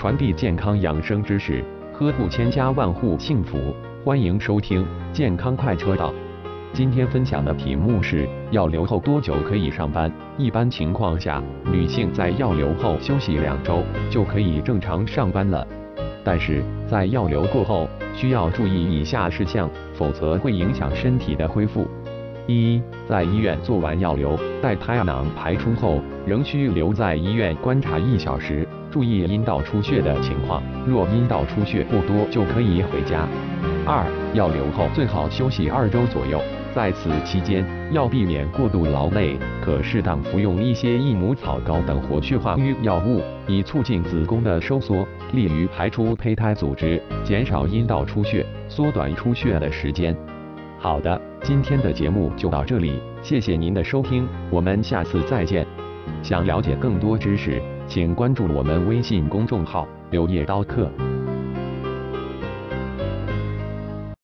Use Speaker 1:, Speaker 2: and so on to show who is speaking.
Speaker 1: 传递健康养生知识，呵护千家万户幸福。欢迎收听健康快车道。今天分享的题目是：药流后多久可以上班？一般情况下，女性在药流后休息两周就可以正常上班了。但是在药流过后，需要注意以下事项，否则会影响身体的恢复。一，在医院做完药流，待胎囊排出后，仍需留在医院观察一小时，注意阴道出血的情况。若阴道出血不多，就可以回家。二，药流后最好休息二周左右，在此期间要避免过度劳累，可适当服用一些益母草膏等活血化瘀药物，以促进子宫的收缩，利于排出胚胎组织，减少阴道出血，缩短出血的时间。好的，今天的节目就到这里，谢谢您的收听，我们下次再见。想了解更多知识，请关注我们微信公众号“柳叶刀客”。